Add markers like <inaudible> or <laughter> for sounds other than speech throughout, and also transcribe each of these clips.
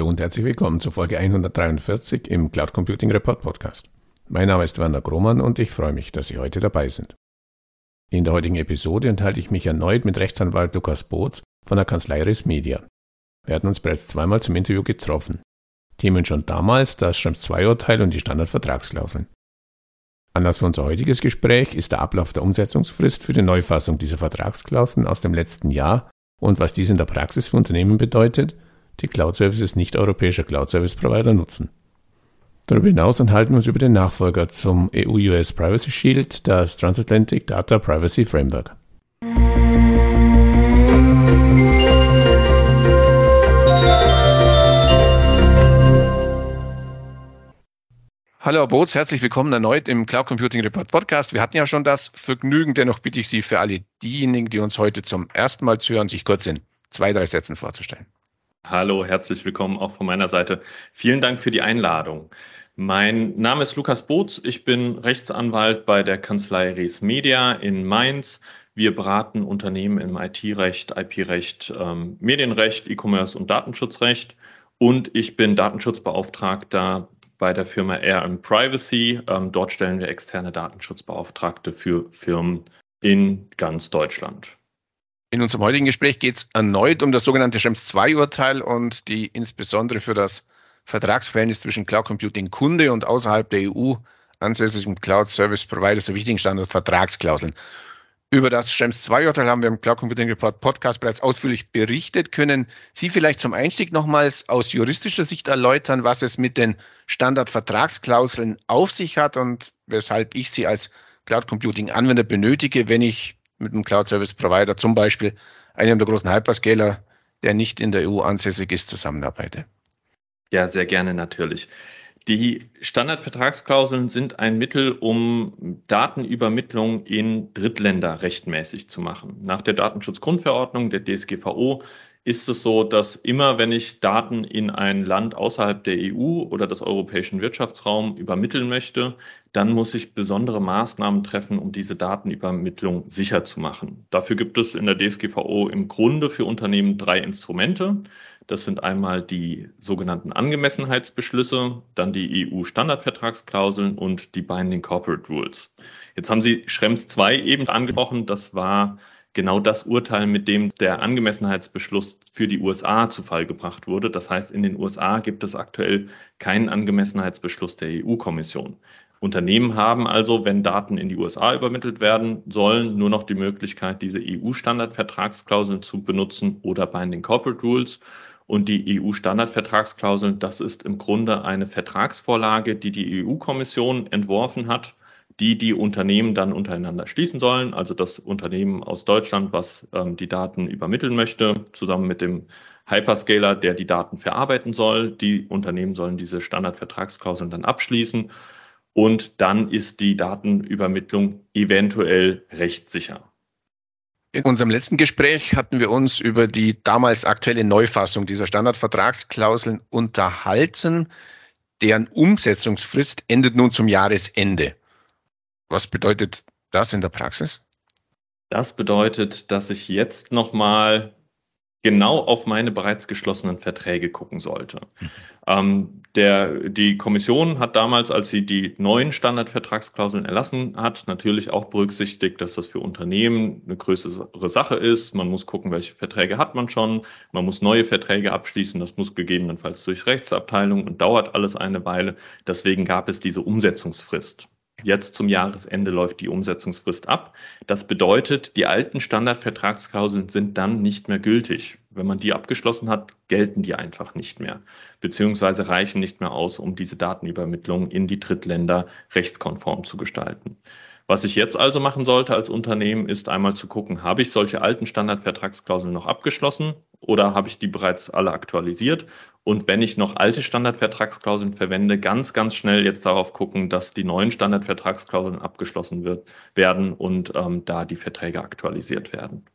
Hallo und herzlich willkommen zu Folge 143 im Cloud Computing Report Podcast. Mein Name ist Werner Grohmann und ich freue mich, dass Sie heute dabei sind. In der heutigen Episode enthalte ich mich erneut mit Rechtsanwalt Lukas Boots von der Kanzlei Res Media. Wir hatten uns bereits zweimal zum Interview getroffen. Themen schon damals das Schrems 2 Urteil und die Standardvertragsklauseln. Anlass für unser heutiges Gespräch ist der Ablauf der Umsetzungsfrist für die Neufassung dieser Vertragsklauseln aus dem letzten Jahr und was dies in der Praxis für Unternehmen bedeutet – die Cloud-Services nicht-europäischer Cloud-Service-Provider nutzen. Darüber hinaus enthalten wir uns über den Nachfolger zum EU-US Privacy Shield, das Transatlantic Data Privacy Framework. Hallo Boots, herzlich willkommen erneut im Cloud Computing Report Podcast. Wir hatten ja schon das Vergnügen, dennoch bitte ich Sie für alle diejenigen, die uns heute zum ersten Mal zuhören, sich kurz in zwei, drei Sätzen vorzustellen. Hallo, herzlich willkommen auch von meiner Seite. Vielen Dank für die Einladung. Mein Name ist Lukas Boots. Ich bin Rechtsanwalt bei der Kanzlei Res Media in Mainz. Wir beraten Unternehmen im IT-Recht, IP-Recht, ähm, Medienrecht, E-Commerce und Datenschutzrecht. Und ich bin Datenschutzbeauftragter bei der Firma RM Privacy. Ähm, dort stellen wir externe Datenschutzbeauftragte für Firmen in ganz Deutschland. In unserem heutigen Gespräch geht es erneut um das sogenannte Schrems II-Urteil und die insbesondere für das Vertragsverhältnis zwischen Cloud Computing Kunde und außerhalb der EU ansässigen Cloud Service Provider so wichtigen Standard Vertragsklauseln. Über das Schrems II-Urteil haben wir im Cloud Computing Report Podcast bereits ausführlich berichtet. Können Sie vielleicht zum Einstieg nochmals aus juristischer Sicht erläutern, was es mit den Standardvertragsklauseln auf sich hat und weshalb ich sie als Cloud Computing Anwender benötige, wenn ich mit einem Cloud Service Provider, zum Beispiel einem der großen Hyperscaler, der nicht in der EU ansässig ist, zusammenarbeite. Ja, sehr gerne natürlich. Die Standardvertragsklauseln sind ein Mittel, um Datenübermittlung in Drittländer rechtmäßig zu machen. Nach der Datenschutzgrundverordnung der DSGVO ist es so, dass immer, wenn ich Daten in ein Land außerhalb der EU oder des europäischen Wirtschaftsraums übermitteln möchte, dann muss ich besondere Maßnahmen treffen, um diese Datenübermittlung sicher zu machen. Dafür gibt es in der DSGVO im Grunde für Unternehmen drei Instrumente. Das sind einmal die sogenannten Angemessenheitsbeschlüsse, dann die EU-Standardvertragsklauseln und die Binding Corporate Rules. Jetzt haben Sie Schrems 2 eben angesprochen. Das war genau das Urteil, mit dem der Angemessenheitsbeschluss für die USA zu Fall gebracht wurde. Das heißt, in den USA gibt es aktuell keinen Angemessenheitsbeschluss der EU-Kommission. Unternehmen haben also, wenn Daten in die USA übermittelt werden sollen, nur noch die Möglichkeit, diese EU-Standardvertragsklauseln zu benutzen oder Binding Corporate Rules. Und die EU-Standardvertragsklauseln, das ist im Grunde eine Vertragsvorlage, die die EU-Kommission entworfen hat die die Unternehmen dann untereinander schließen sollen. Also das Unternehmen aus Deutschland, was ähm, die Daten übermitteln möchte, zusammen mit dem Hyperscaler, der die Daten verarbeiten soll. Die Unternehmen sollen diese Standardvertragsklauseln dann abschließen und dann ist die Datenübermittlung eventuell rechtssicher. In unserem letzten Gespräch hatten wir uns über die damals aktuelle Neufassung dieser Standardvertragsklauseln unterhalten. Deren Umsetzungsfrist endet nun zum Jahresende. Was bedeutet das in der Praxis? Das bedeutet, dass ich jetzt nochmal genau auf meine bereits geschlossenen Verträge gucken sollte. Mhm. Ähm, der, die Kommission hat damals, als sie die neuen Standardvertragsklauseln erlassen hat, natürlich auch berücksichtigt, dass das für Unternehmen eine größere Sache ist. Man muss gucken, welche Verträge hat man schon. Man muss neue Verträge abschließen. Das muss gegebenenfalls durch Rechtsabteilung und dauert alles eine Weile. Deswegen gab es diese Umsetzungsfrist. Jetzt zum Jahresende läuft die Umsetzungsfrist ab. Das bedeutet, die alten Standardvertragsklauseln sind dann nicht mehr gültig. Wenn man die abgeschlossen hat, gelten die einfach nicht mehr, beziehungsweise reichen nicht mehr aus, um diese Datenübermittlung in die Drittländer rechtskonform zu gestalten. Was ich jetzt also machen sollte als Unternehmen, ist einmal zu gucken, habe ich solche alten Standardvertragsklauseln noch abgeschlossen oder habe ich die bereits alle aktualisiert? Und wenn ich noch alte Standardvertragsklauseln verwende, ganz, ganz schnell jetzt darauf gucken, dass die neuen Standardvertragsklauseln abgeschlossen wird, werden und ähm, da die Verträge aktualisiert werden.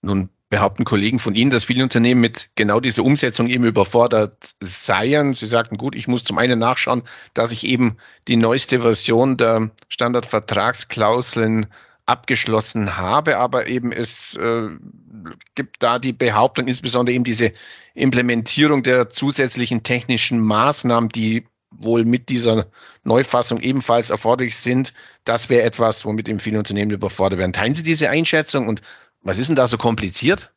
Nun behaupten Kollegen von Ihnen, dass viele Unternehmen mit genau dieser Umsetzung eben überfordert seien. Sie sagten, gut, ich muss zum einen nachschauen, dass ich eben die neueste Version der Standardvertragsklauseln abgeschlossen habe, aber eben es äh, gibt da die Behauptung, insbesondere eben diese Implementierung der zusätzlichen technischen Maßnahmen, die wohl mit dieser Neufassung ebenfalls erforderlich sind. Das wäre etwas, womit eben viele Unternehmen überfordert werden. Teilen Sie diese Einschätzung und was ist denn da so kompliziert?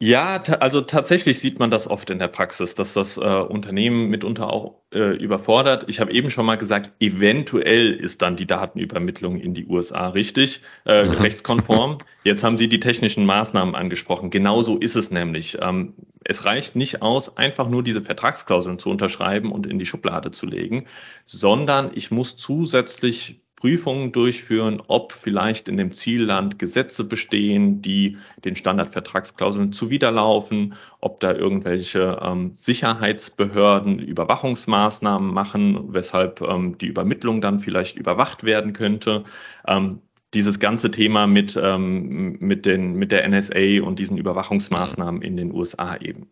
Ja, also tatsächlich sieht man das oft in der Praxis, dass das äh, Unternehmen mitunter auch äh, überfordert. Ich habe eben schon mal gesagt, eventuell ist dann die Datenübermittlung in die USA richtig, äh, mhm. rechtskonform. <laughs> Jetzt haben Sie die technischen Maßnahmen angesprochen. Genauso ist es nämlich. Ähm, es reicht nicht aus, einfach nur diese Vertragsklauseln zu unterschreiben und in die Schublade zu legen, sondern ich muss zusätzlich Prüfungen durchführen, ob vielleicht in dem Zielland Gesetze bestehen, die den Standardvertragsklauseln zuwiderlaufen, ob da irgendwelche ähm, Sicherheitsbehörden Überwachungsmaßnahmen machen, weshalb ähm, die Übermittlung dann vielleicht überwacht werden könnte. Ähm, dieses ganze Thema mit, ähm, mit, den, mit der NSA und diesen Überwachungsmaßnahmen in den USA eben.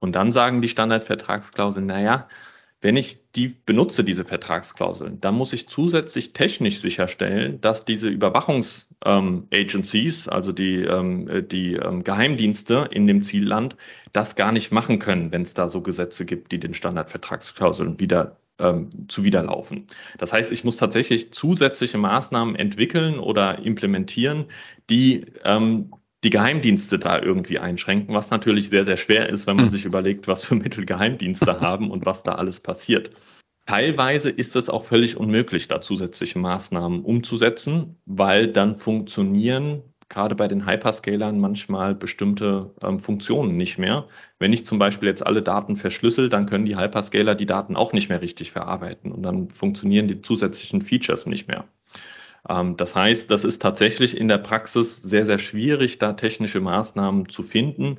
Und dann sagen die Standardvertragsklauseln, naja, wenn ich die benutze, diese Vertragsklauseln, dann muss ich zusätzlich technisch sicherstellen, dass diese Überwachungsagencies, ähm, also die, ähm, die ähm, Geheimdienste in dem Zielland, das gar nicht machen können, wenn es da so Gesetze gibt, die den Standardvertragsklauseln wieder ähm, zuwiderlaufen. Das heißt, ich muss tatsächlich zusätzliche Maßnahmen entwickeln oder implementieren, die ähm, die Geheimdienste da irgendwie einschränken, was natürlich sehr, sehr schwer ist, wenn man hm. sich überlegt, was für Mittel Geheimdienste <laughs> haben und was da alles passiert. Teilweise ist es auch völlig unmöglich, da zusätzliche Maßnahmen umzusetzen, weil dann funktionieren gerade bei den Hyperscalern manchmal bestimmte ähm, Funktionen nicht mehr. Wenn ich zum Beispiel jetzt alle Daten verschlüssel, dann können die Hyperscaler die Daten auch nicht mehr richtig verarbeiten und dann funktionieren die zusätzlichen Features nicht mehr. Ähm, das heißt, das ist tatsächlich in der Praxis sehr, sehr schwierig, da technische Maßnahmen zu finden,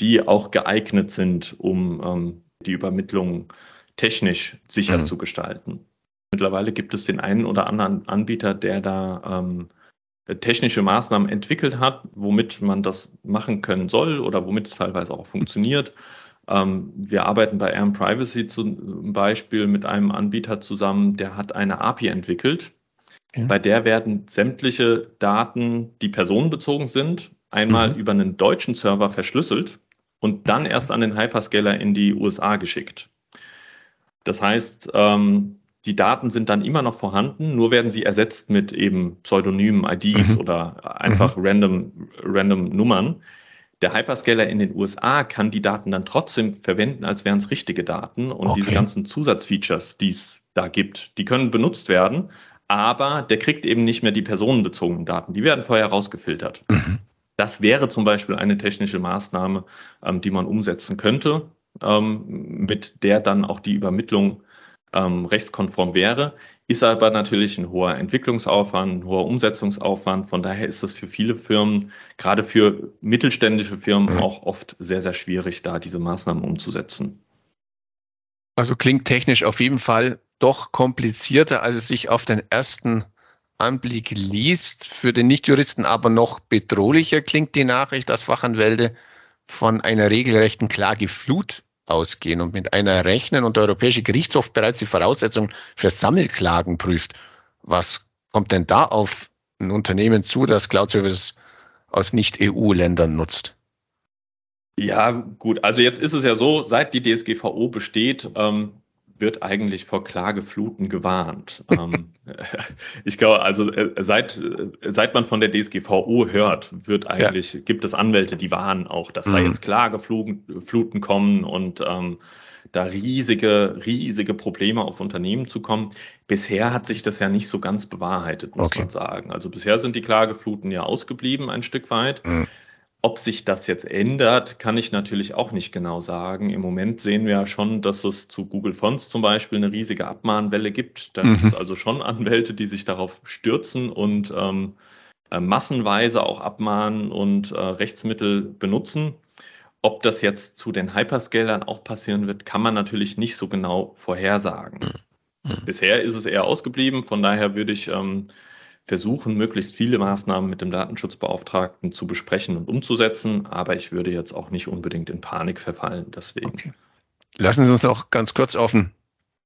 die auch geeignet sind, um ähm, die Übermittlung technisch sicher mhm. zu gestalten. Mittlerweile gibt es den einen oder anderen Anbieter, der da ähm, technische Maßnahmen entwickelt hat, womit man das machen können soll oder womit es teilweise auch funktioniert. wir arbeiten bei Arm Privacy zum Beispiel mit einem Anbieter zusammen, der hat eine API entwickelt, ja. Bei der werden sämtliche Daten, die personenbezogen sind, einmal mhm. über einen deutschen Server verschlüsselt und dann erst an den Hyperscaler in die USA geschickt. Das heißt, ähm, die Daten sind dann immer noch vorhanden, nur werden sie ersetzt mit eben pseudonymen IDs mhm. oder einfach mhm. random, random Nummern. Der Hyperscaler in den USA kann die Daten dann trotzdem verwenden, als wären es richtige Daten. Und okay. diese ganzen Zusatzfeatures, die es da gibt, die können benutzt werden aber der kriegt eben nicht mehr die personenbezogenen Daten. Die werden vorher rausgefiltert. Mhm. Das wäre zum Beispiel eine technische Maßnahme, ähm, die man umsetzen könnte, ähm, mit der dann auch die Übermittlung ähm, rechtskonform wäre. Ist aber natürlich ein hoher Entwicklungsaufwand, ein hoher Umsetzungsaufwand. Von daher ist es für viele Firmen, gerade für mittelständische Firmen, mhm. auch oft sehr, sehr schwierig, da diese Maßnahmen umzusetzen. Also klingt technisch auf jeden Fall doch komplizierter, als es sich auf den ersten Anblick liest. Für den Nichtjuristen aber noch bedrohlicher klingt die Nachricht, dass Fachanwälte von einer regelrechten Klageflut ausgehen und mit einer rechnen und der Europäische Gerichtshof bereits die Voraussetzungen für Sammelklagen prüft. Was kommt denn da auf ein Unternehmen zu, das Cloud Services aus Nicht-EU-Ländern nutzt? Ja, gut. Also jetzt ist es ja so, seit die DSGVO besteht, ähm, wird eigentlich vor Klagefluten gewarnt. ähm, <laughs> ich glaube, also äh, seit, äh, seit man von der DSGVO hört, wird eigentlich, ja. gibt es Anwälte, die warnen auch, dass mhm. da jetzt Klagefluten kommen und ähm, da riesige, riesige Probleme auf Unternehmen zu kommen. Bisher hat sich das ja nicht so ganz bewahrheitet, muss okay. man sagen. Also bisher sind die Klagefluten ja ausgeblieben ein Stück weit. Mhm. Ob sich das jetzt ändert, kann ich natürlich auch nicht genau sagen. Im Moment sehen wir ja schon, dass es zu Google Fonts zum Beispiel eine riesige Abmahnwelle gibt. Da mhm. gibt es also schon Anwälte, die sich darauf stürzen und ähm, äh, massenweise auch abmahnen und äh, Rechtsmittel benutzen. Ob das jetzt zu den Hyperscalern auch passieren wird, kann man natürlich nicht so genau vorhersagen. Mhm. Bisher ist es eher ausgeblieben, von daher würde ich ähm, versuchen, möglichst viele Maßnahmen mit dem Datenschutzbeauftragten zu besprechen und umzusetzen. Aber ich würde jetzt auch nicht unbedingt in Panik verfallen. Deswegen. Okay. Lassen Sie uns noch ganz kurz auf einen,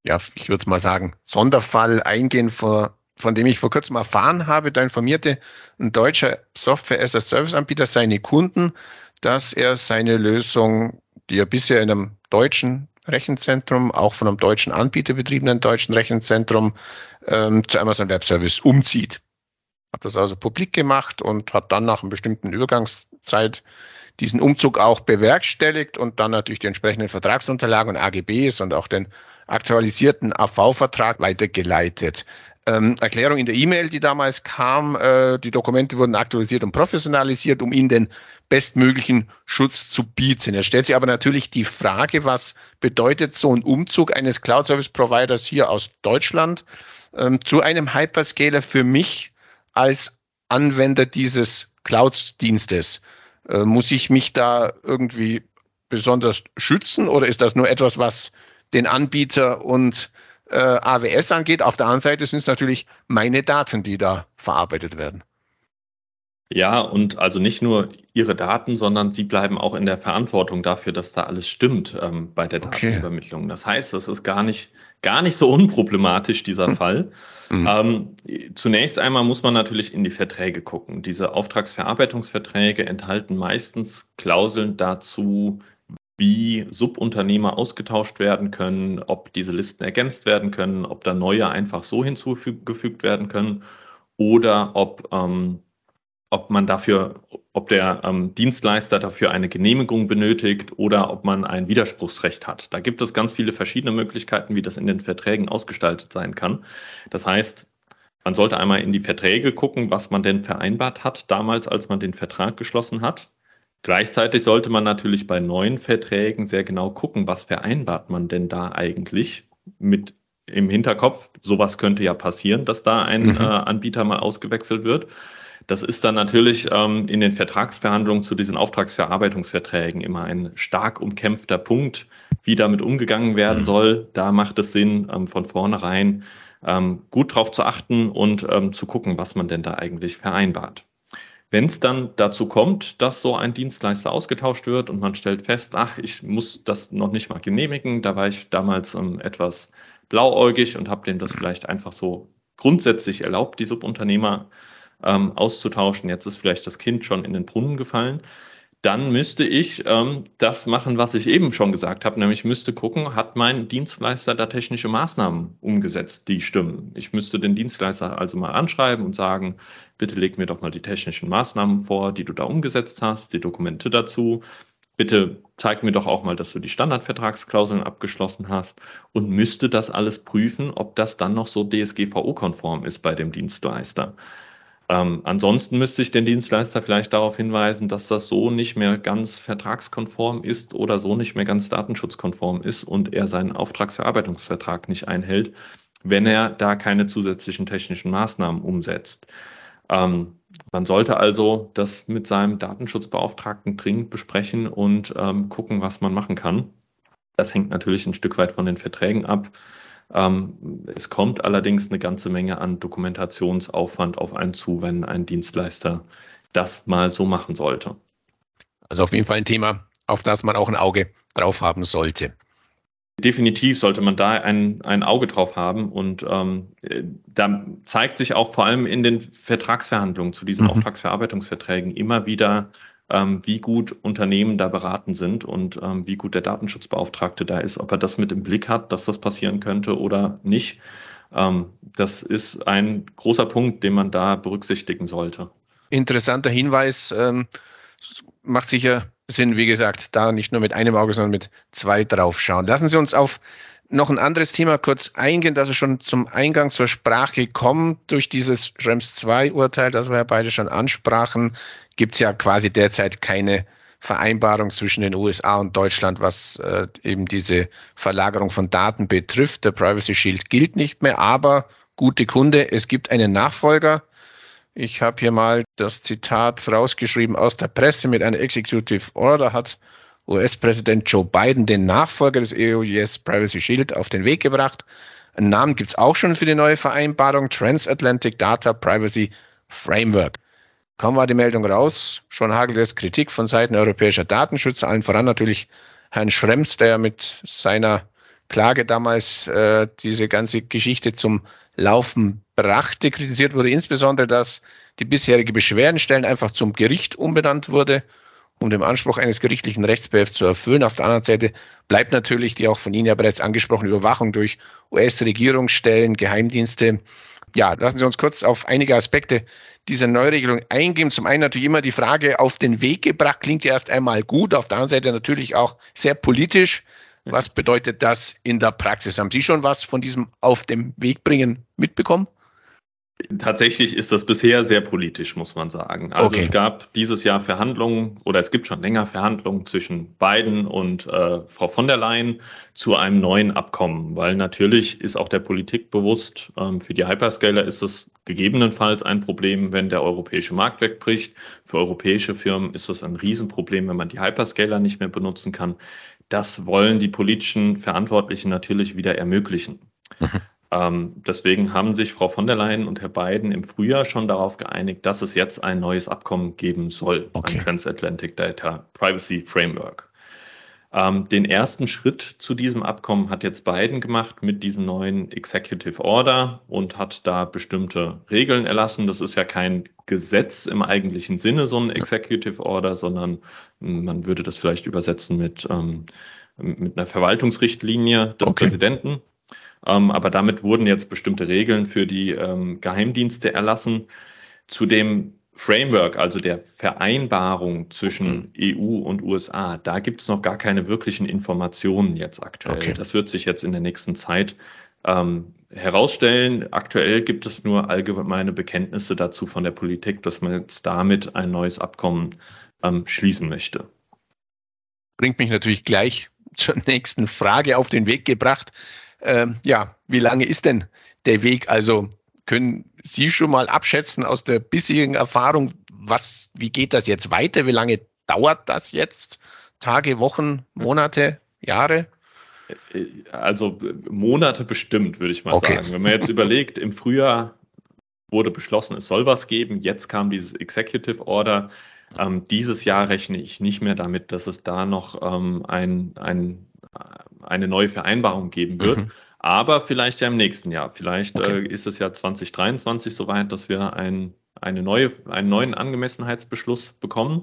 ja, ich würde mal sagen, Sonderfall eingehen, von, von dem ich vor kurzem erfahren habe, da informierte ein deutscher Software-as-a-Service-Anbieter seine Kunden, dass er seine Lösung, die er bisher in einem deutschen Rechenzentrum, auch von einem deutschen Anbieter betriebenen deutschen Rechenzentrum, ähm, zu Amazon Web Service umzieht. Hat das also publik gemacht und hat dann nach einer bestimmten Übergangszeit diesen Umzug auch bewerkstelligt und dann natürlich die entsprechenden Vertragsunterlagen und AGBs und auch den aktualisierten AV-Vertrag weitergeleitet. Ähm, Erklärung in der E-Mail, die damals kam, äh, die Dokumente wurden aktualisiert und professionalisiert, um ihnen den bestmöglichen Schutz zu bieten. Es stellt sich aber natürlich die Frage, was bedeutet so ein Umzug eines Cloud-Service-Providers hier aus Deutschland ähm, zu einem Hyperscaler für mich als Anwender dieses Cloud-Dienstes? Äh, muss ich mich da irgendwie besonders schützen oder ist das nur etwas, was den Anbieter und äh, AWS angeht? Auf der anderen Seite sind es natürlich meine Daten, die da verarbeitet werden. Ja, und also nicht nur Ihre Daten, sondern Sie bleiben auch in der Verantwortung dafür, dass da alles stimmt ähm, bei der Datenübermittlung. Okay. Das heißt, das ist gar nicht, gar nicht so unproblematisch, dieser hm. Fall. Mhm. Ähm, zunächst einmal muss man natürlich in die Verträge gucken. Diese Auftragsverarbeitungsverträge enthalten meistens Klauseln dazu, wie Subunternehmer ausgetauscht werden können, ob diese Listen ergänzt werden können, ob da neue einfach so hinzugefügt werden können oder ob ähm, ob man dafür, ob der ähm, Dienstleister dafür eine Genehmigung benötigt oder ob man ein Widerspruchsrecht hat. Da gibt es ganz viele verschiedene Möglichkeiten, wie das in den Verträgen ausgestaltet sein kann. Das heißt, man sollte einmal in die Verträge gucken, was man denn vereinbart hat damals, als man den Vertrag geschlossen hat. Gleichzeitig sollte man natürlich bei neuen Verträgen sehr genau gucken, was vereinbart man denn da eigentlich mit im Hinterkopf. Sowas könnte ja passieren, dass da ein mhm. äh, Anbieter mal ausgewechselt wird. Das ist dann natürlich ähm, in den Vertragsverhandlungen zu diesen Auftragsverarbeitungsverträgen immer ein stark umkämpfter Punkt, wie damit umgegangen werden mhm. soll. Da macht es Sinn, ähm, von vornherein ähm, gut drauf zu achten und ähm, zu gucken, was man denn da eigentlich vereinbart. Wenn es dann dazu kommt, dass so ein Dienstleister ausgetauscht wird und man stellt fest, ach, ich muss das noch nicht mal genehmigen, da war ich damals ähm, etwas blauäugig und habe dem das vielleicht einfach so grundsätzlich erlaubt, die Subunternehmer ähm, auszutauschen. Jetzt ist vielleicht das Kind schon in den Brunnen gefallen. Dann müsste ich ähm, das machen, was ich eben schon gesagt habe, nämlich müsste gucken, hat mein Dienstleister da technische Maßnahmen umgesetzt, die stimmen. Ich müsste den Dienstleister also mal anschreiben und sagen, bitte leg mir doch mal die technischen Maßnahmen vor, die du da umgesetzt hast, die Dokumente dazu. Bitte zeig mir doch auch mal, dass du die Standardvertragsklauseln abgeschlossen hast und müsste das alles prüfen, ob das dann noch so DSGVO-konform ist bei dem Dienstleister. Ähm, ansonsten müsste ich den Dienstleister vielleicht darauf hinweisen, dass das so nicht mehr ganz vertragskonform ist oder so nicht mehr ganz datenschutzkonform ist und er seinen Auftragsverarbeitungsvertrag nicht einhält, wenn er da keine zusätzlichen technischen Maßnahmen umsetzt. Ähm, man sollte also das mit seinem Datenschutzbeauftragten dringend besprechen und ähm, gucken, was man machen kann. Das hängt natürlich ein Stück weit von den Verträgen ab. Ähm, es kommt allerdings eine ganze Menge an Dokumentationsaufwand auf einen zu, wenn ein Dienstleister das mal so machen sollte. Also auf jeden Fall ein Thema, auf das man auch ein Auge drauf haben sollte. Definitiv sollte man da ein, ein Auge drauf haben und ähm, da zeigt sich auch vor allem in den Vertragsverhandlungen zu diesen mhm. Auftragsverarbeitungsverträgen immer wieder wie gut Unternehmen da beraten sind und ähm, wie gut der Datenschutzbeauftragte da ist, ob er das mit im Blick hat, dass das passieren könnte oder nicht. Ähm, das ist ein großer Punkt, den man da berücksichtigen sollte. Interessanter Hinweis. Ähm, macht sicher Sinn, wie gesagt, da nicht nur mit einem Auge, sondern mit zwei drauf schauen. Lassen Sie uns auf noch ein anderes Thema kurz eingehen, das ist schon zum Eingang zur Sprache kommt. Durch dieses Schrems 2 Urteil, das wir ja beide schon ansprachen, gibt es ja quasi derzeit keine Vereinbarung zwischen den USA und Deutschland, was äh, eben diese Verlagerung von Daten betrifft. Der Privacy Shield gilt nicht mehr, aber gute Kunde, es gibt einen Nachfolger. Ich habe hier mal das Zitat rausgeschrieben aus der Presse mit einer Executive Order hat US-Präsident Joe Biden den Nachfolger des EUS Privacy Shield auf den Weg gebracht. Einen Namen gibt es auch schon für die neue Vereinbarung, Transatlantic Data Privacy Framework. Kaum war die Meldung raus, schon hagelt es Kritik von Seiten europäischer Datenschützer, allen voran natürlich Herrn Schrems, der mit seiner Klage damals äh, diese ganze Geschichte zum Laufen brachte. Kritisiert wurde insbesondere, dass die bisherige Beschwerdenstellen einfach zum Gericht umbenannt wurde, um den Anspruch eines gerichtlichen Rechtsbehelfs zu erfüllen. Auf der anderen Seite bleibt natürlich die auch von Ihnen ja bereits angesprochene Überwachung durch US-Regierungsstellen, Geheimdienste. Ja, lassen Sie uns kurz auf einige Aspekte dieser Neuregelung eingehen. Zum einen natürlich immer die Frage auf den Weg gebracht, klingt ja erst einmal gut, auf der anderen Seite natürlich auch sehr politisch. Was bedeutet das in der Praxis? Haben Sie schon was von diesem Auf dem Weg bringen mitbekommen? Tatsächlich ist das bisher sehr politisch, muss man sagen. Also okay. es gab dieses Jahr Verhandlungen oder es gibt schon länger Verhandlungen zwischen Biden und äh, Frau von der Leyen zu einem neuen Abkommen, weil natürlich ist auch der Politik bewusst, ähm, für die Hyperscaler ist es gegebenenfalls ein Problem, wenn der europäische Markt wegbricht. Für europäische Firmen ist es ein Riesenproblem, wenn man die Hyperscaler nicht mehr benutzen kann. Das wollen die politischen Verantwortlichen natürlich wieder ermöglichen. Mhm. Ähm, deswegen haben sich Frau von der Leyen und Herr Biden im Frühjahr schon darauf geeinigt, dass es jetzt ein neues Abkommen geben soll, okay. ein Transatlantic Data Privacy Framework. Ähm, den ersten Schritt zu diesem Abkommen hat jetzt Biden gemacht mit diesem neuen Executive Order und hat da bestimmte Regeln erlassen. Das ist ja kein Gesetz im eigentlichen Sinne, so ein Executive Order, sondern man würde das vielleicht übersetzen mit, ähm, mit einer Verwaltungsrichtlinie des okay. Präsidenten. Ähm, aber damit wurden jetzt bestimmte Regeln für die ähm, Geheimdienste erlassen. Zu dem Framework, also der Vereinbarung zwischen mhm. EU und USA, da gibt es noch gar keine wirklichen Informationen jetzt aktuell. Okay. Das wird sich jetzt in der nächsten Zeit ähm, herausstellen. Aktuell gibt es nur allgemeine Bekenntnisse dazu von der Politik, dass man jetzt damit ein neues Abkommen ähm, schließen möchte. Bringt mich natürlich gleich <laughs> zur nächsten Frage auf den Weg gebracht. Ähm, ja, wie lange ist denn der Weg? Also können Sie schon mal abschätzen aus der bisherigen Erfahrung, was, wie geht das jetzt weiter? Wie lange dauert das jetzt? Tage, Wochen, Monate, Jahre? Also Monate bestimmt, würde ich mal okay. sagen. Wenn man jetzt <laughs> überlegt, im Frühjahr wurde beschlossen, es soll was geben. Jetzt kam dieses Executive Order. Ähm, dieses Jahr rechne ich nicht mehr damit, dass es da noch ähm, ein, ein eine neue Vereinbarung geben wird. Mhm. Aber vielleicht ja im nächsten Jahr. Vielleicht okay. äh, ist es ja 2023 soweit, dass wir ein, eine neue, einen neuen Angemessenheitsbeschluss bekommen.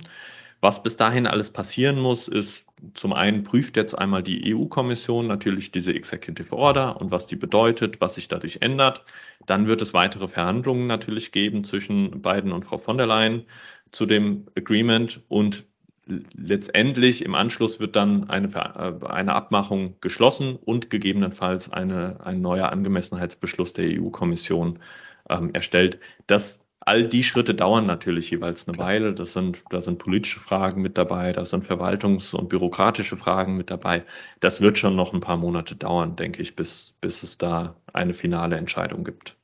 Was bis dahin alles passieren muss, ist zum einen prüft jetzt einmal die EU-Kommission natürlich diese Executive Order und was die bedeutet, was sich dadurch ändert. Dann wird es weitere Verhandlungen natürlich geben zwischen Biden und Frau von der Leyen zu dem Agreement und letztendlich im Anschluss wird dann eine, äh, eine Abmachung geschlossen und gegebenenfalls eine, ein neuer Angemessenheitsbeschluss der EU-Kommission ähm, erstellt. Das, all die Schritte dauern natürlich jeweils eine Weile. Das sind, da sind politische Fragen mit dabei, da sind verwaltungs- und bürokratische Fragen mit dabei. Das wird schon noch ein paar Monate dauern, denke ich, bis, bis es da eine finale Entscheidung gibt.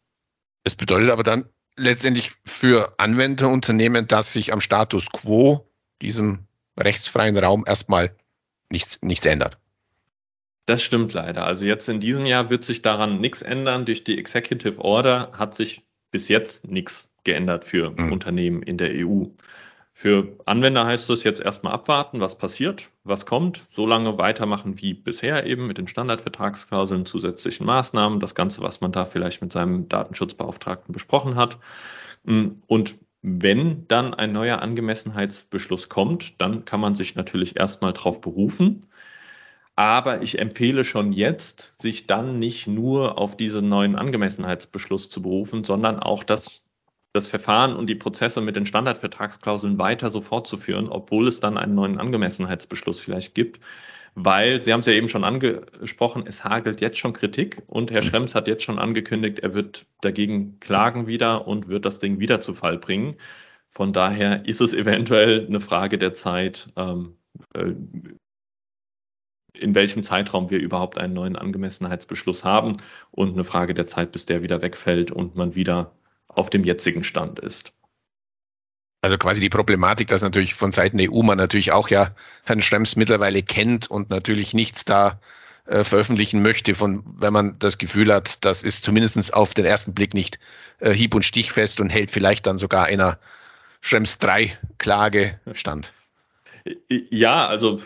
Es bedeutet aber dann letztendlich für Anwenderunternehmen, dass sich am Status quo diesem rechtsfreien Raum erstmal nichts, nichts ändert. Das stimmt leider. Also jetzt in diesem Jahr wird sich daran nichts ändern. Durch die Executive Order hat sich bis jetzt nichts geändert für mhm. Unternehmen in der EU. Für Anwender heißt es jetzt erstmal abwarten, was passiert, was kommt, so lange weitermachen wie bisher eben mit den Standardvertragsklauseln, zusätzlichen Maßnahmen, das Ganze, was man da vielleicht mit seinem Datenschutzbeauftragten besprochen hat. Und wenn dann ein neuer Angemessenheitsbeschluss kommt, dann kann man sich natürlich erstmal darauf berufen. Aber ich empfehle schon jetzt, sich dann nicht nur auf diesen neuen Angemessenheitsbeschluss zu berufen, sondern auch das, das Verfahren und die Prozesse mit den Standardvertragsklauseln weiter so fortzuführen, obwohl es dann einen neuen Angemessenheitsbeschluss vielleicht gibt weil Sie haben es ja eben schon angesprochen, es hagelt jetzt schon Kritik und Herr Schrems hat jetzt schon angekündigt, er wird dagegen klagen wieder und wird das Ding wieder zu Fall bringen. Von daher ist es eventuell eine Frage der Zeit, ähm, äh, in welchem Zeitraum wir überhaupt einen neuen Angemessenheitsbeschluss haben und eine Frage der Zeit, bis der wieder wegfällt und man wieder auf dem jetzigen Stand ist. Also quasi die Problematik, dass natürlich von Seiten der EU man natürlich auch ja Herrn Schrems mittlerweile kennt und natürlich nichts da äh, veröffentlichen möchte, von wenn man das Gefühl hat, das ist zumindest auf den ersten Blick nicht äh, hieb- und stichfest und hält vielleicht dann sogar einer Schrems 3 Klage stand. Ja, also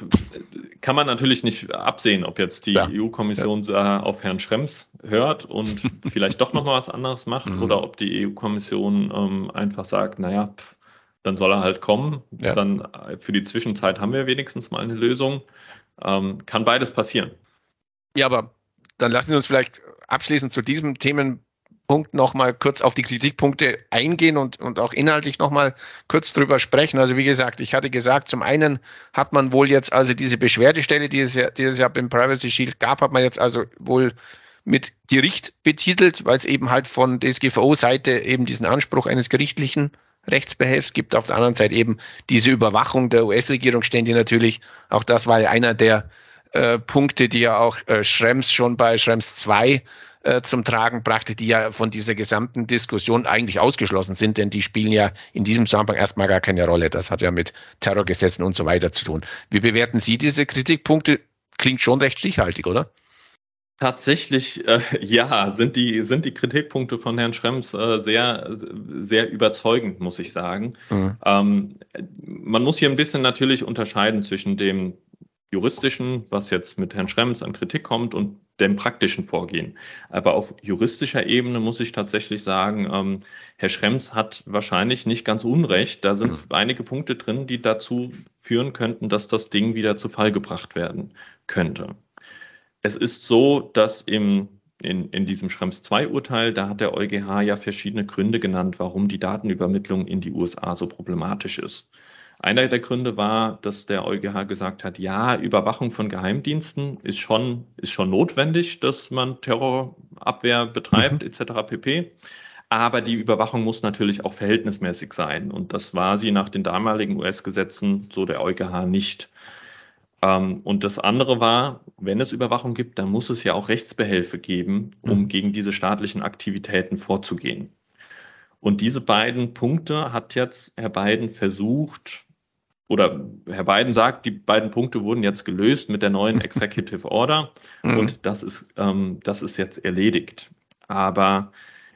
kann man natürlich nicht absehen, ob jetzt die ja. EU-Kommission ja. auf Herrn Schrems hört und <laughs> vielleicht doch nochmal was anderes macht mhm. oder ob die EU-Kommission ähm, einfach sagt, naja, pff, dann soll er halt kommen. Ja. Dann äh, für die Zwischenzeit haben wir wenigstens mal eine Lösung. Ähm, kann beides passieren. Ja, aber dann lassen Sie uns vielleicht abschließend zu diesem Themenpunkt nochmal kurz auf die Kritikpunkte eingehen und, und auch inhaltlich nochmal kurz drüber sprechen. Also wie gesagt, ich hatte gesagt, zum einen hat man wohl jetzt also diese Beschwerdestelle, die es ja, die es ja beim Privacy Shield gab, hat man jetzt also wohl mit Gericht betitelt, weil es eben halt von DSGVO-Seite eben diesen Anspruch eines gerichtlichen Rechtsbehelfs gibt. Auf der anderen Seite eben diese Überwachung der US-Regierung stände natürlich, auch das war ja einer der äh, Punkte, die ja auch äh, Schrems schon bei Schrems 2 äh, zum Tragen brachte, die ja von dieser gesamten Diskussion eigentlich ausgeschlossen sind, denn die spielen ja in diesem Zusammenhang erstmal gar keine Rolle. Das hat ja mit Terrorgesetzen und so weiter zu tun. Wie bewerten Sie diese Kritikpunkte? Klingt schon recht stichhaltig, oder? Tatsächlich, äh, ja, sind die, sind die Kritikpunkte von Herrn Schrems äh, sehr, sehr überzeugend, muss ich sagen. Mhm. Ähm, man muss hier ein bisschen natürlich unterscheiden zwischen dem juristischen, was jetzt mit Herrn Schrems an Kritik kommt, und dem praktischen Vorgehen. Aber auf juristischer Ebene muss ich tatsächlich sagen, ähm, Herr Schrems hat wahrscheinlich nicht ganz unrecht. Da sind mhm. einige Punkte drin, die dazu führen könnten, dass das Ding wieder zu Fall gebracht werden könnte. Es ist so, dass im in, in diesem Schrems 2 Urteil, da hat der EuGH ja verschiedene Gründe genannt, warum die Datenübermittlung in die USA so problematisch ist. Einer der Gründe war, dass der EuGH gesagt hat, ja, Überwachung von Geheimdiensten ist schon, ist schon notwendig, dass man Terrorabwehr betreibt, mhm. etc. pp. Aber die Überwachung muss natürlich auch verhältnismäßig sein. Und das war sie nach den damaligen US-Gesetzen, so der EuGH nicht. Ähm, und das andere war, wenn es Überwachung gibt, dann muss es ja auch Rechtsbehelfe geben, um mhm. gegen diese staatlichen Aktivitäten vorzugehen. Und diese beiden Punkte hat jetzt Herr Biden versucht, oder Herr Biden sagt, die beiden Punkte wurden jetzt gelöst mit der neuen <laughs> Executive Order mhm. und das ist, ähm, das ist jetzt erledigt. Aber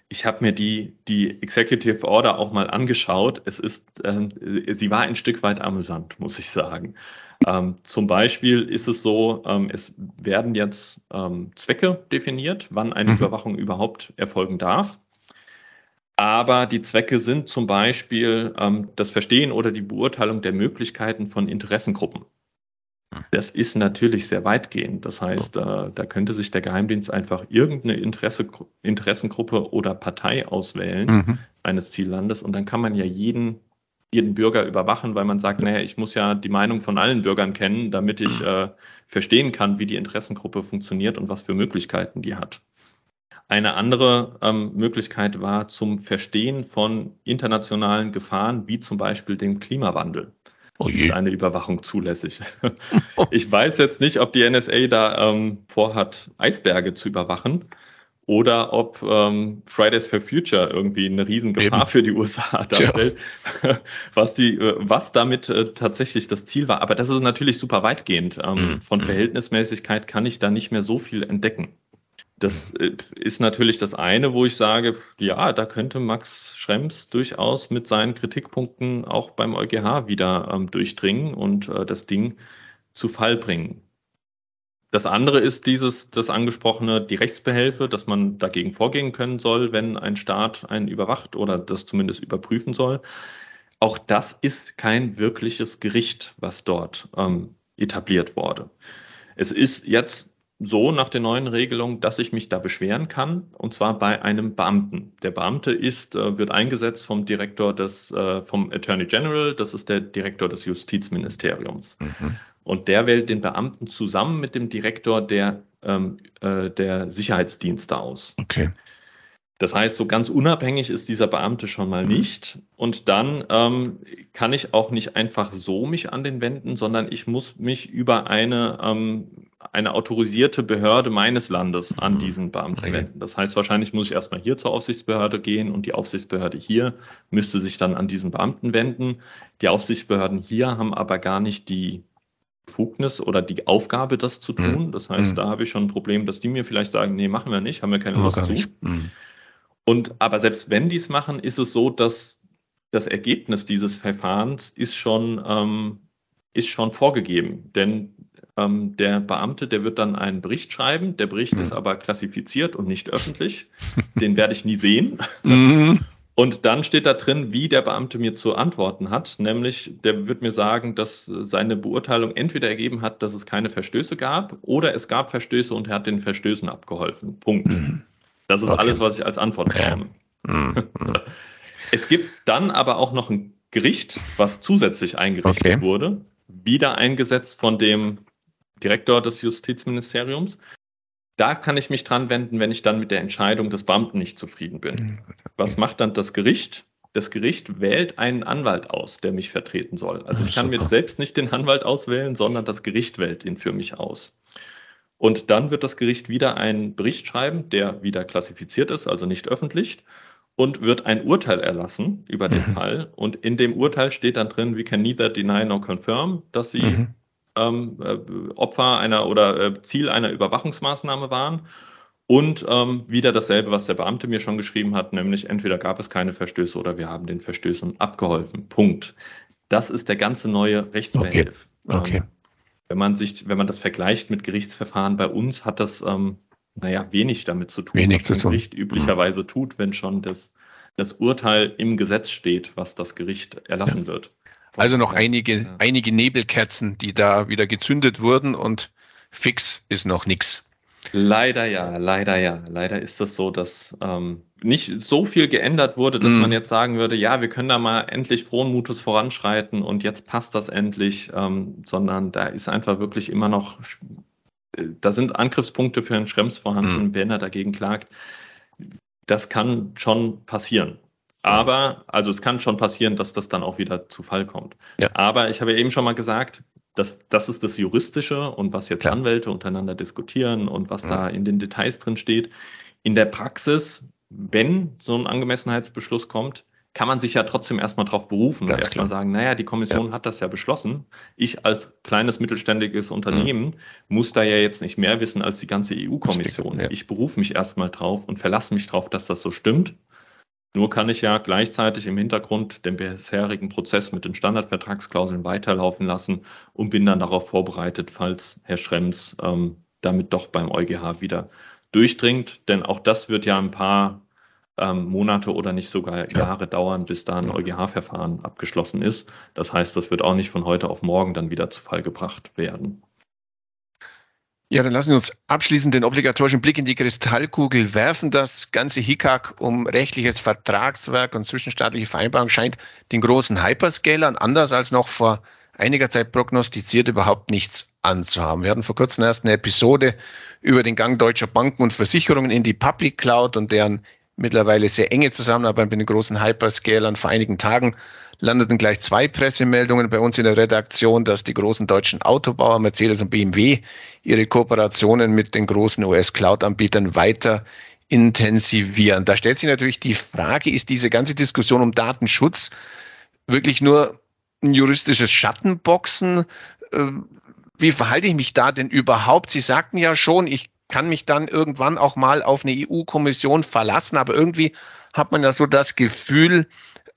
ich habe mir die, die Executive Order auch mal angeschaut. Es ist, ähm, sie war ein Stück weit amüsant, muss ich sagen. Ähm, zum Beispiel ist es so, ähm, es werden jetzt ähm, Zwecke definiert, wann eine mhm. Überwachung überhaupt erfolgen darf. Aber die Zwecke sind zum Beispiel ähm, das Verstehen oder die Beurteilung der Möglichkeiten von Interessengruppen. Hm. Das ist natürlich sehr weitgehend. Das heißt, äh, da könnte sich der Geheimdienst einfach irgendeine Interesse, Interessengruppe oder Partei auswählen mhm. eines Ziellandes und dann kann man ja jeden, jeden Bürger überwachen, weil man sagt, naja, ich muss ja die Meinung von allen Bürgern kennen, damit ich äh, verstehen kann, wie die Interessengruppe funktioniert und was für Möglichkeiten die hat. Eine andere ähm, Möglichkeit war zum Verstehen von internationalen Gefahren, wie zum Beispiel dem Klimawandel. Oh ist eine Überwachung zulässig. <laughs> ich weiß jetzt nicht, ob die NSA da ähm, vorhat, Eisberge zu überwachen oder ob ähm, Fridays for Future irgendwie eine Riesengefahr Eben. für die USA <laughs> darstellt, <laughs> was, die, äh, was damit äh, tatsächlich das Ziel war. Aber das ist natürlich super weitgehend. Ähm, mhm. Von mhm. Verhältnismäßigkeit kann ich da nicht mehr so viel entdecken. Das äh, ist natürlich das eine, wo ich sage, ja, da könnte Max Schrems durchaus mit seinen Kritikpunkten auch beim EuGH wieder ähm, durchdringen und äh, das Ding zu Fall bringen. Das andere ist dieses, das angesprochene, die Rechtsbehelfe, dass man dagegen vorgehen können soll, wenn ein Staat einen überwacht oder das zumindest überprüfen soll. Auch das ist kein wirkliches Gericht, was dort ähm, etabliert wurde. Es ist jetzt so nach der neuen Regelung, dass ich mich da beschweren kann, und zwar bei einem Beamten. Der Beamte ist, äh, wird eingesetzt vom Direktor des, äh, vom Attorney General, das ist der Direktor des Justizministeriums. Mhm. Und der wählt den Beamten zusammen mit dem Direktor der, ähm, äh, der Sicherheitsdienste aus. Okay. Das heißt, so ganz unabhängig ist dieser Beamte schon mal nicht. Und dann ähm, kann ich auch nicht einfach so mich an den wenden, sondern ich muss mich über eine, ähm, eine autorisierte Behörde meines Landes an mhm. diesen Beamten wenden. Das heißt, wahrscheinlich muss ich erstmal hier zur Aufsichtsbehörde gehen und die Aufsichtsbehörde hier müsste sich dann an diesen Beamten wenden. Die Aufsichtsbehörden hier haben aber gar nicht die Befugnis oder die Aufgabe, das zu mhm. tun. Das heißt, mhm. da habe ich schon ein Problem, dass die mir vielleicht sagen, nee, machen wir nicht, haben wir keine Lust zu. Mhm. Und aber selbst wenn die es machen, ist es so, dass das Ergebnis dieses Verfahrens ist schon, ähm, ist schon vorgegeben, denn ähm, der Beamte, der wird dann einen Bericht schreiben. Der Bericht mhm. ist aber klassifiziert und nicht öffentlich. Den werde ich nie sehen. <laughs> Und dann steht da drin, wie der Beamte mir zu antworten hat. Nämlich, der wird mir sagen, dass seine Beurteilung entweder ergeben hat, dass es keine Verstöße gab oder es gab Verstöße und er hat den Verstößen abgeholfen. Punkt. Mhm. Das ist okay. alles, was ich als Antwort bekomme. Mhm. <laughs> es gibt dann aber auch noch ein Gericht, was zusätzlich eingerichtet okay. wurde, wieder eingesetzt von dem Direktor des Justizministeriums. Da kann ich mich dran wenden, wenn ich dann mit der Entscheidung des Beamten nicht zufrieden bin. Was macht dann das Gericht? Das Gericht wählt einen Anwalt aus, der mich vertreten soll. Also ich kann mir selbst nicht den Anwalt auswählen, sondern das Gericht wählt ihn für mich aus. Und dann wird das Gericht wieder einen Bericht schreiben, der wieder klassifiziert ist, also nicht öffentlich, und wird ein Urteil erlassen über den mhm. Fall. Und in dem Urteil steht dann drin, we can neither deny nor confirm, dass sie mhm ähm, äh, Opfer einer oder äh, Ziel einer Überwachungsmaßnahme waren. Und ähm, wieder dasselbe, was der Beamte mir schon geschrieben hat, nämlich entweder gab es keine Verstöße oder wir haben den Verstößen abgeholfen. Punkt. Das ist der ganze neue Rechtsbehelf. Okay. okay. Ähm, wenn man sich, wenn man das vergleicht mit Gerichtsverfahren bei uns, hat das ähm, naja wenig damit zu tun, wenig was ein Gericht üblicherweise mhm. tut, wenn schon das, das Urteil im Gesetz steht, was das Gericht erlassen ja. wird. Also noch einige, ja. einige Nebelkerzen, die da wieder gezündet wurden und fix ist noch nichts. Leider ja, leider ja. Leider ist das so, dass ähm, nicht so viel geändert wurde, dass mm. man jetzt sagen würde, ja, wir können da mal endlich frohen Mutes voranschreiten und jetzt passt das endlich, ähm, sondern da ist einfach wirklich immer noch, da sind Angriffspunkte für Herrn Schrems vorhanden, mm. wenn er dagegen klagt. Das kann schon passieren. Aber, also es kann schon passieren, dass das dann auch wieder zu Fall kommt. Ja. Aber ich habe ja eben schon mal gesagt, dass, das ist das Juristische und was jetzt Klar. Anwälte untereinander diskutieren und was ja. da in den Details drin steht. In der Praxis, wenn so ein Angemessenheitsbeschluss kommt, kann man sich ja trotzdem erstmal darauf berufen Ganz und erstmal sagen, naja, die Kommission ja. hat das ja beschlossen. Ich als kleines mittelständiges Unternehmen mhm. muss da ja jetzt nicht mehr wissen als die ganze EU-Kommission. Ich berufe mich erstmal drauf und verlasse mich drauf, dass das so stimmt. Nur kann ich ja gleichzeitig im Hintergrund den bisherigen Prozess mit den Standardvertragsklauseln weiterlaufen lassen und bin dann darauf vorbereitet, falls Herr Schrems ähm, damit doch beim EuGH wieder durchdringt. Denn auch das wird ja ein paar ähm, Monate oder nicht sogar ja. Jahre dauern, bis da ein EuGH-Verfahren abgeschlossen ist. Das heißt, das wird auch nicht von heute auf morgen dann wieder zu Fall gebracht werden. Ja, dann lassen Sie uns abschließend den obligatorischen Blick in die Kristallkugel werfen. Das ganze Hickhack um rechtliches Vertragswerk und zwischenstaatliche Vereinbarung scheint den großen Hyperscalern anders als noch vor einiger Zeit prognostiziert überhaupt nichts anzuhaben. Wir hatten vor kurzem erst eine Episode über den Gang deutscher Banken und Versicherungen in die Public Cloud und deren mittlerweile sehr enge Zusammenarbeit mit den großen Hyperscalern. Vor einigen Tagen landeten gleich zwei Pressemeldungen bei uns in der Redaktion, dass die großen deutschen Autobauer Mercedes und BMW ihre Kooperationen mit den großen US-Cloud-Anbietern weiter intensivieren. Da stellt sich natürlich die Frage, ist diese ganze Diskussion um Datenschutz wirklich nur ein juristisches Schattenboxen? Ähm, wie verhalte ich mich da denn überhaupt? Sie sagten ja schon, ich kann mich dann irgendwann auch mal auf eine EU-Kommission verlassen, aber irgendwie hat man ja so das Gefühl,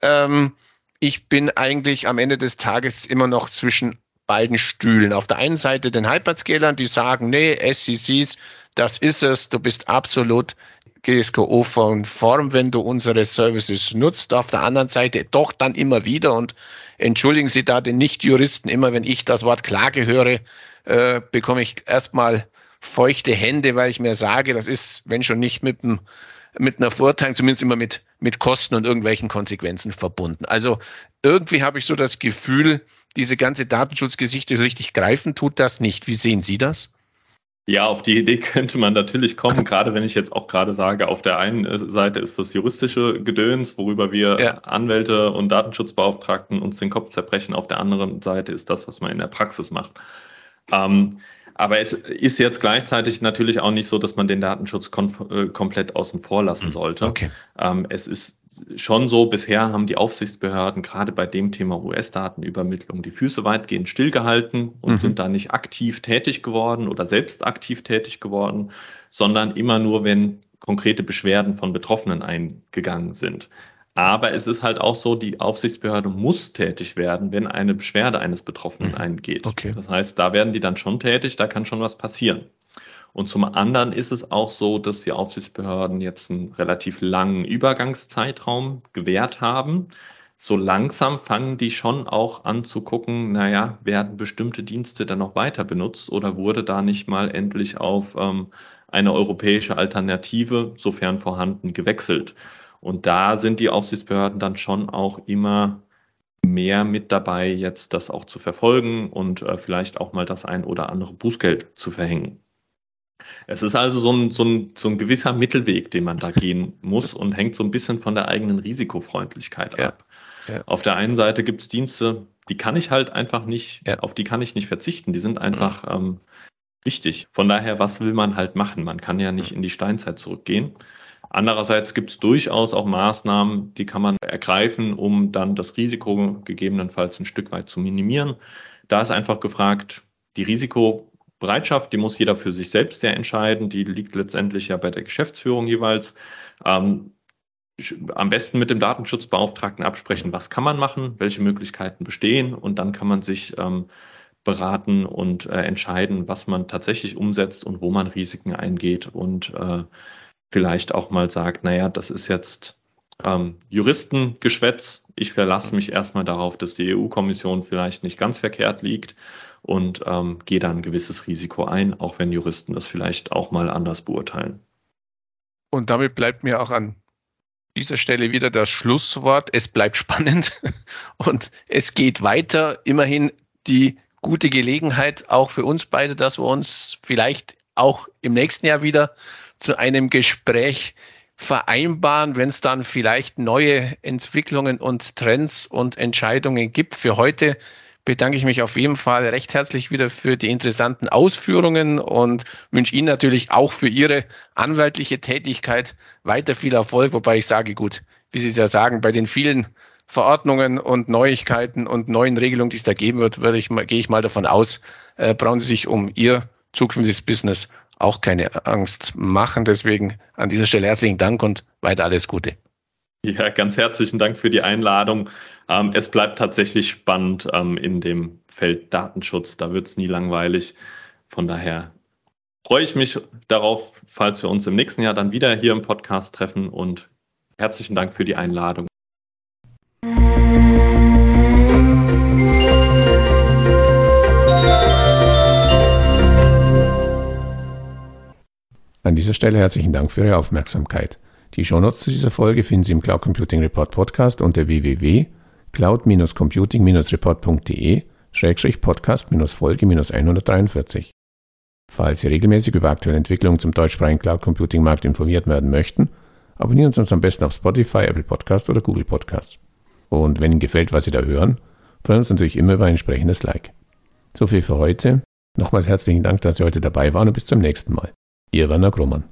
ähm, ich bin eigentlich am Ende des Tages immer noch zwischen beiden Stühlen. Auf der einen Seite den Hyperscalern, die sagen, nee, SCCs, das ist es, du bist absolut GSKO-konform, wenn du unsere Services nutzt. Auf der anderen Seite doch dann immer wieder und entschuldigen Sie da den Nicht-Juristen, immer wenn ich das Wort Klage höre, äh, bekomme ich erstmal feuchte Hände, weil ich mir sage, das ist, wenn schon nicht mit, einem, mit einer Vorteilung, zumindest immer mit, mit Kosten und irgendwelchen Konsequenzen verbunden. Also irgendwie habe ich so das Gefühl, diese ganze Datenschutzgeschichte richtig greifen tut das nicht. Wie sehen Sie das? Ja, auf die Idee <laughs> könnte man natürlich kommen, <laughs> gerade wenn ich jetzt auch gerade sage, auf der einen äh, Seite ist das juristische Gedöns, worüber wir ja. Anwälte und Datenschutzbeauftragten uns den Kopf zerbrechen. Auf der anderen Seite ist das, was man in der Praxis macht. Ähm, aber es ist jetzt gleichzeitig natürlich auch nicht so, dass man den Datenschutz äh, komplett außen vor lassen hm, sollte. Okay. Ähm, es ist schon so, bisher haben die Aufsichtsbehörden gerade bei dem Thema US-Datenübermittlung die Füße weitgehend stillgehalten und mhm. sind da nicht aktiv tätig geworden oder selbst aktiv tätig geworden, sondern immer nur, wenn konkrete Beschwerden von Betroffenen eingegangen sind. Aber es ist halt auch so, die Aufsichtsbehörde muss tätig werden, wenn eine Beschwerde eines Betroffenen mhm. eingeht. Okay. Das heißt, da werden die dann schon tätig, da kann schon was passieren. Und zum anderen ist es auch so, dass die Aufsichtsbehörden jetzt einen relativ langen Übergangszeitraum gewährt haben. So langsam fangen die schon auch an zu gucken, naja, werden bestimmte Dienste dann noch weiter benutzt oder wurde da nicht mal endlich auf ähm, eine europäische Alternative, sofern vorhanden, gewechselt? Und da sind die Aufsichtsbehörden dann schon auch immer mehr mit dabei, jetzt das auch zu verfolgen und äh, vielleicht auch mal das ein oder andere Bußgeld zu verhängen. Es ist also so ein, so, ein, so ein gewisser Mittelweg, den man da gehen muss und hängt so ein bisschen von der eigenen Risikofreundlichkeit ja. ab. Ja. Auf der einen Seite gibt es Dienste, die kann ich halt einfach nicht, ja. auf die kann ich nicht verzichten. Die sind einfach mhm. ähm, wichtig. Von daher, was will man halt machen? Man kann ja nicht in die Steinzeit zurückgehen. Andererseits gibt es durchaus auch Maßnahmen, die kann man ergreifen, um dann das Risiko gegebenenfalls ein Stück weit zu minimieren. Da ist einfach gefragt, die Risikobereitschaft, die muss jeder für sich selbst ja entscheiden. Die liegt letztendlich ja bei der Geschäftsführung jeweils. Ähm, am besten mit dem Datenschutzbeauftragten absprechen, was kann man machen, welche Möglichkeiten bestehen und dann kann man sich ähm, beraten und äh, entscheiden, was man tatsächlich umsetzt und wo man Risiken eingeht und äh, vielleicht auch mal sagt, naja, das ist jetzt ähm, Juristengeschwätz. Ich verlasse mich erstmal darauf, dass die EU-Kommission vielleicht nicht ganz verkehrt liegt und ähm, gehe dann ein gewisses Risiko ein, auch wenn Juristen das vielleicht auch mal anders beurteilen. Und damit bleibt mir auch an dieser Stelle wieder das Schlusswort. Es bleibt spannend <laughs> und es geht weiter. Immerhin die gute Gelegenheit auch für uns beide, dass wir uns vielleicht auch im nächsten Jahr wieder zu einem Gespräch vereinbaren, wenn es dann vielleicht neue Entwicklungen und Trends und Entscheidungen gibt. Für heute bedanke ich mich auf jeden Fall recht herzlich wieder für die interessanten Ausführungen und wünsche Ihnen natürlich auch für Ihre anwaltliche Tätigkeit weiter viel Erfolg, wobei ich sage, gut, wie Sie es ja sagen, bei den vielen Verordnungen und Neuigkeiten und neuen Regelungen, die es da geben wird, würde ich gehe ich mal davon aus, äh, brauchen Sie sich um Ihr zukünftiges Business auch keine Angst machen. Deswegen an dieser Stelle herzlichen Dank und weiter alles Gute. Ja, ganz herzlichen Dank für die Einladung. Ähm, es bleibt tatsächlich spannend ähm, in dem Feld Datenschutz. Da wird es nie langweilig. Von daher freue ich mich darauf, falls wir uns im nächsten Jahr dann wieder hier im Podcast treffen. Und herzlichen Dank für die Einladung. Dieser Stelle herzlichen Dank für Ihre Aufmerksamkeit. Die Shownotes zu dieser Folge finden Sie im Cloud Computing Report Podcast unter www.cloud-computing-report.de Podcast-Folge 143. Falls Sie regelmäßig über aktuelle Entwicklungen zum deutschsprachigen Cloud Computing Markt informiert werden möchten, abonnieren Sie uns am besten auf Spotify, Apple Podcast oder Google Podcast. Und wenn Ihnen gefällt, was Sie da hören, freuen wir uns natürlich immer über ein entsprechendes Like. So viel für heute. Nochmals herzlichen Dank, dass Sie heute dabei waren und bis zum nächsten Mal. Ihr Werner Grummann.